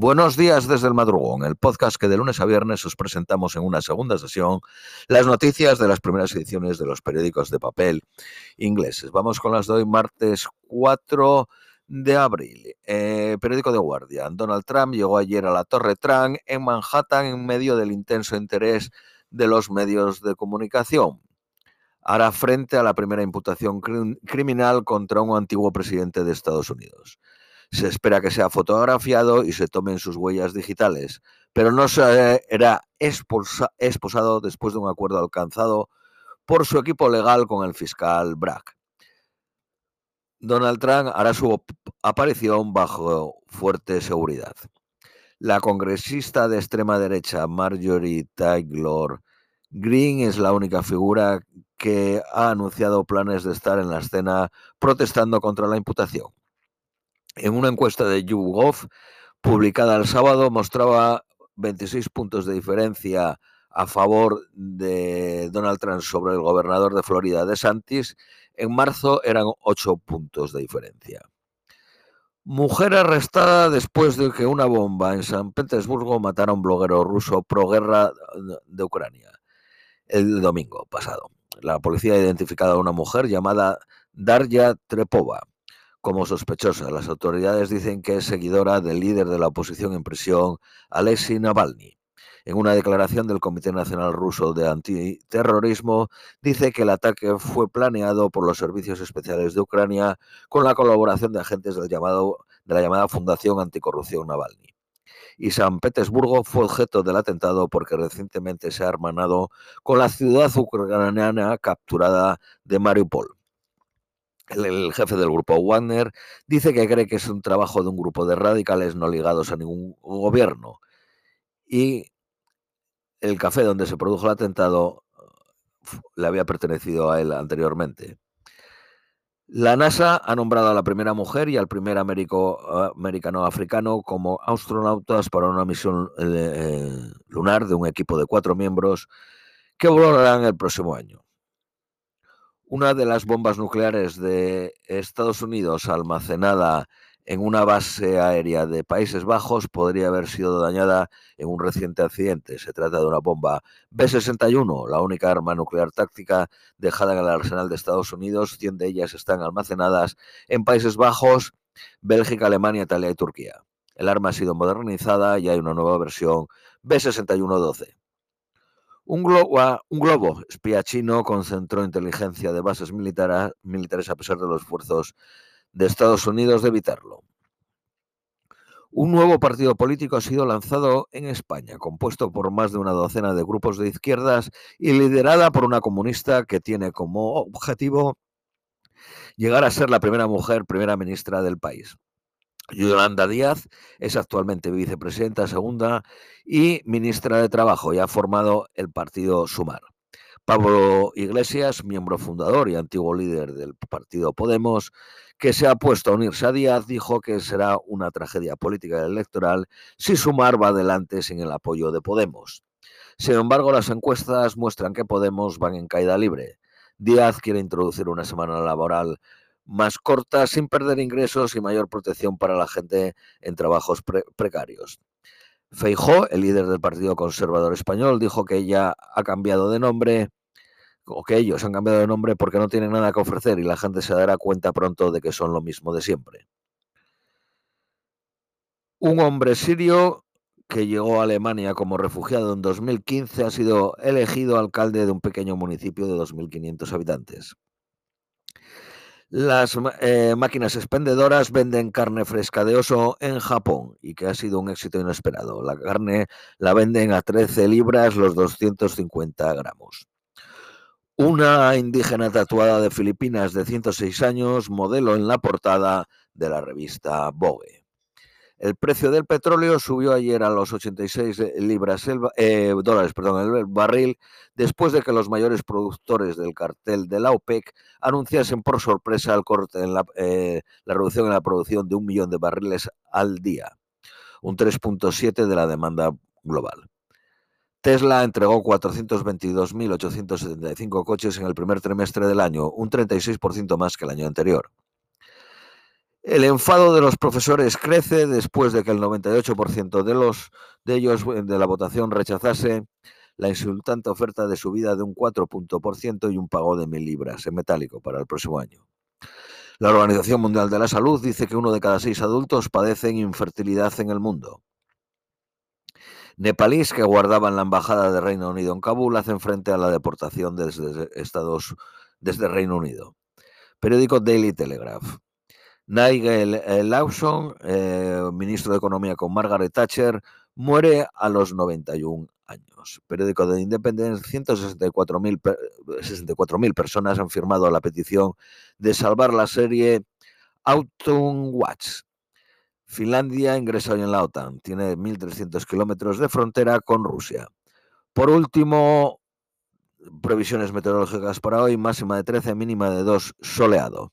Buenos días desde el madrugón, el podcast que de lunes a viernes os presentamos en una segunda sesión las noticias de las primeras ediciones de los periódicos de papel ingleses. Vamos con las de hoy, martes 4 de abril. Eh, periódico de Guardian. Donald Trump llegó ayer a la Torre Trump en Manhattan en medio del intenso interés de los medios de comunicación. Hará frente a la primera imputación criminal contra un antiguo presidente de Estados Unidos. Se espera que sea fotografiado y se tomen sus huellas digitales, pero no será esposado después de un acuerdo alcanzado por su equipo legal con el fiscal Bragg. Donald Trump hará su aparición bajo fuerte seguridad. La congresista de extrema derecha Marjorie Taylor Greene es la única figura que ha anunciado planes de estar en la escena protestando contra la imputación en una encuesta de YouGov publicada el sábado mostraba 26 puntos de diferencia a favor de Donald Trump sobre el gobernador de Florida, de Santis. En marzo eran 8 puntos de diferencia. Mujer arrestada después de que una bomba en San Petersburgo matara a un bloguero ruso pro guerra de Ucrania el domingo pasado. La policía ha identificado a una mujer llamada Darya Trepova como sospechosa. Las autoridades dicen que es seguidora del líder de la oposición en prisión, Alexei Navalny. En una declaración del Comité Nacional Ruso de Antiterrorismo, dice que el ataque fue planeado por los servicios especiales de Ucrania con la colaboración de agentes de la llamada Fundación Anticorrupción Navalny. Y San Petersburgo fue objeto del atentado porque recientemente se ha hermanado con la ciudad ucraniana capturada de Mariupol el, jefe del grupo Wagner, dice que cree que es un trabajo de un grupo de radicales no ligados a ningún gobierno. Y el café donde se produjo el atentado le había pertenecido a él anteriormente. La NASA ha nombrado a la primera mujer y al primer americano africano como astronautas para una misión eh, lunar de un equipo de cuatro miembros que volarán el próximo año. Una de las bombas nucleares de Estados Unidos almacenada en una base aérea de Países Bajos podría haber sido dañada en un reciente accidente. Se trata de una bomba B-61, la única arma nuclear táctica dejada en el arsenal de Estados Unidos. 100 de ellas están almacenadas en Países Bajos, Bélgica, Alemania, Italia y Turquía. El arma ha sido modernizada y hay una nueva versión B-61-12. Un globo, espía chino concentró inteligencia de bases militares a pesar de los esfuerzos de Estados Unidos de evitarlo. Un nuevo partido político ha sido lanzado en España, compuesto por más de una docena de grupos de izquierdas y liderada por una comunista que tiene como objetivo llegar a ser la primera mujer primera ministra del país. Yolanda Díaz es actualmente vicepresidenta segunda y ministra de Trabajo y ha formado el partido Sumar. Pablo Iglesias, miembro fundador y antiguo líder del partido Podemos, que se ha puesto a unirse a Díaz, dijo que será una tragedia política y electoral si Sumar va adelante sin el apoyo de Podemos. Sin embargo, las encuestas muestran que Podemos van en caída libre. Díaz quiere introducir una semana laboral más corta, sin perder ingresos y mayor protección para la gente en trabajos precarios. Feijó, el líder del Partido Conservador Español, dijo que ella ha cambiado de nombre, o que ellos han cambiado de nombre porque no tienen nada que ofrecer y la gente se dará cuenta pronto de que son lo mismo de siempre. Un hombre sirio que llegó a Alemania como refugiado en 2015 ha sido elegido alcalde de un pequeño municipio de 2.500 habitantes. Las eh, máquinas expendedoras venden carne fresca de oso en Japón y que ha sido un éxito inesperado. La carne la venden a 13 libras los 250 gramos. Una indígena tatuada de Filipinas de 106 años, modelo en la portada de la revista Vogue. El precio del petróleo subió ayer a los 86 libras eh, dólares el barril después de que los mayores productores del cartel de la OPEC anunciasen por sorpresa el corte en la, eh, la reducción en la producción de un millón de barriles al día, un 3.7 de la demanda global. Tesla entregó 422.875 coches en el primer trimestre del año, un 36% más que el año anterior. El enfado de los profesores crece después de que el 98% de, los, de ellos de la votación rechazase la insultante oferta de subida de un 4% y un pago de mil libras en metálico para el próximo año. La Organización Mundial de la Salud dice que uno de cada seis adultos padecen infertilidad en el mundo. Nepalíes que guardaban la embajada de Reino Unido en Kabul hacen frente a la deportación desde Estados desde Reino Unido. Periódico Daily Telegraph. Nigel eh, Lawson, eh, ministro de Economía con Margaret Thatcher, muere a los 91 años. Periódico de Independencia, 164.000 personas han firmado la petición de salvar la serie Autumn Watch. Finlandia ingresa hoy en la OTAN, tiene 1.300 kilómetros de frontera con Rusia. Por último, previsiones meteorológicas para hoy, máxima de 13, mínima de 2, soleado.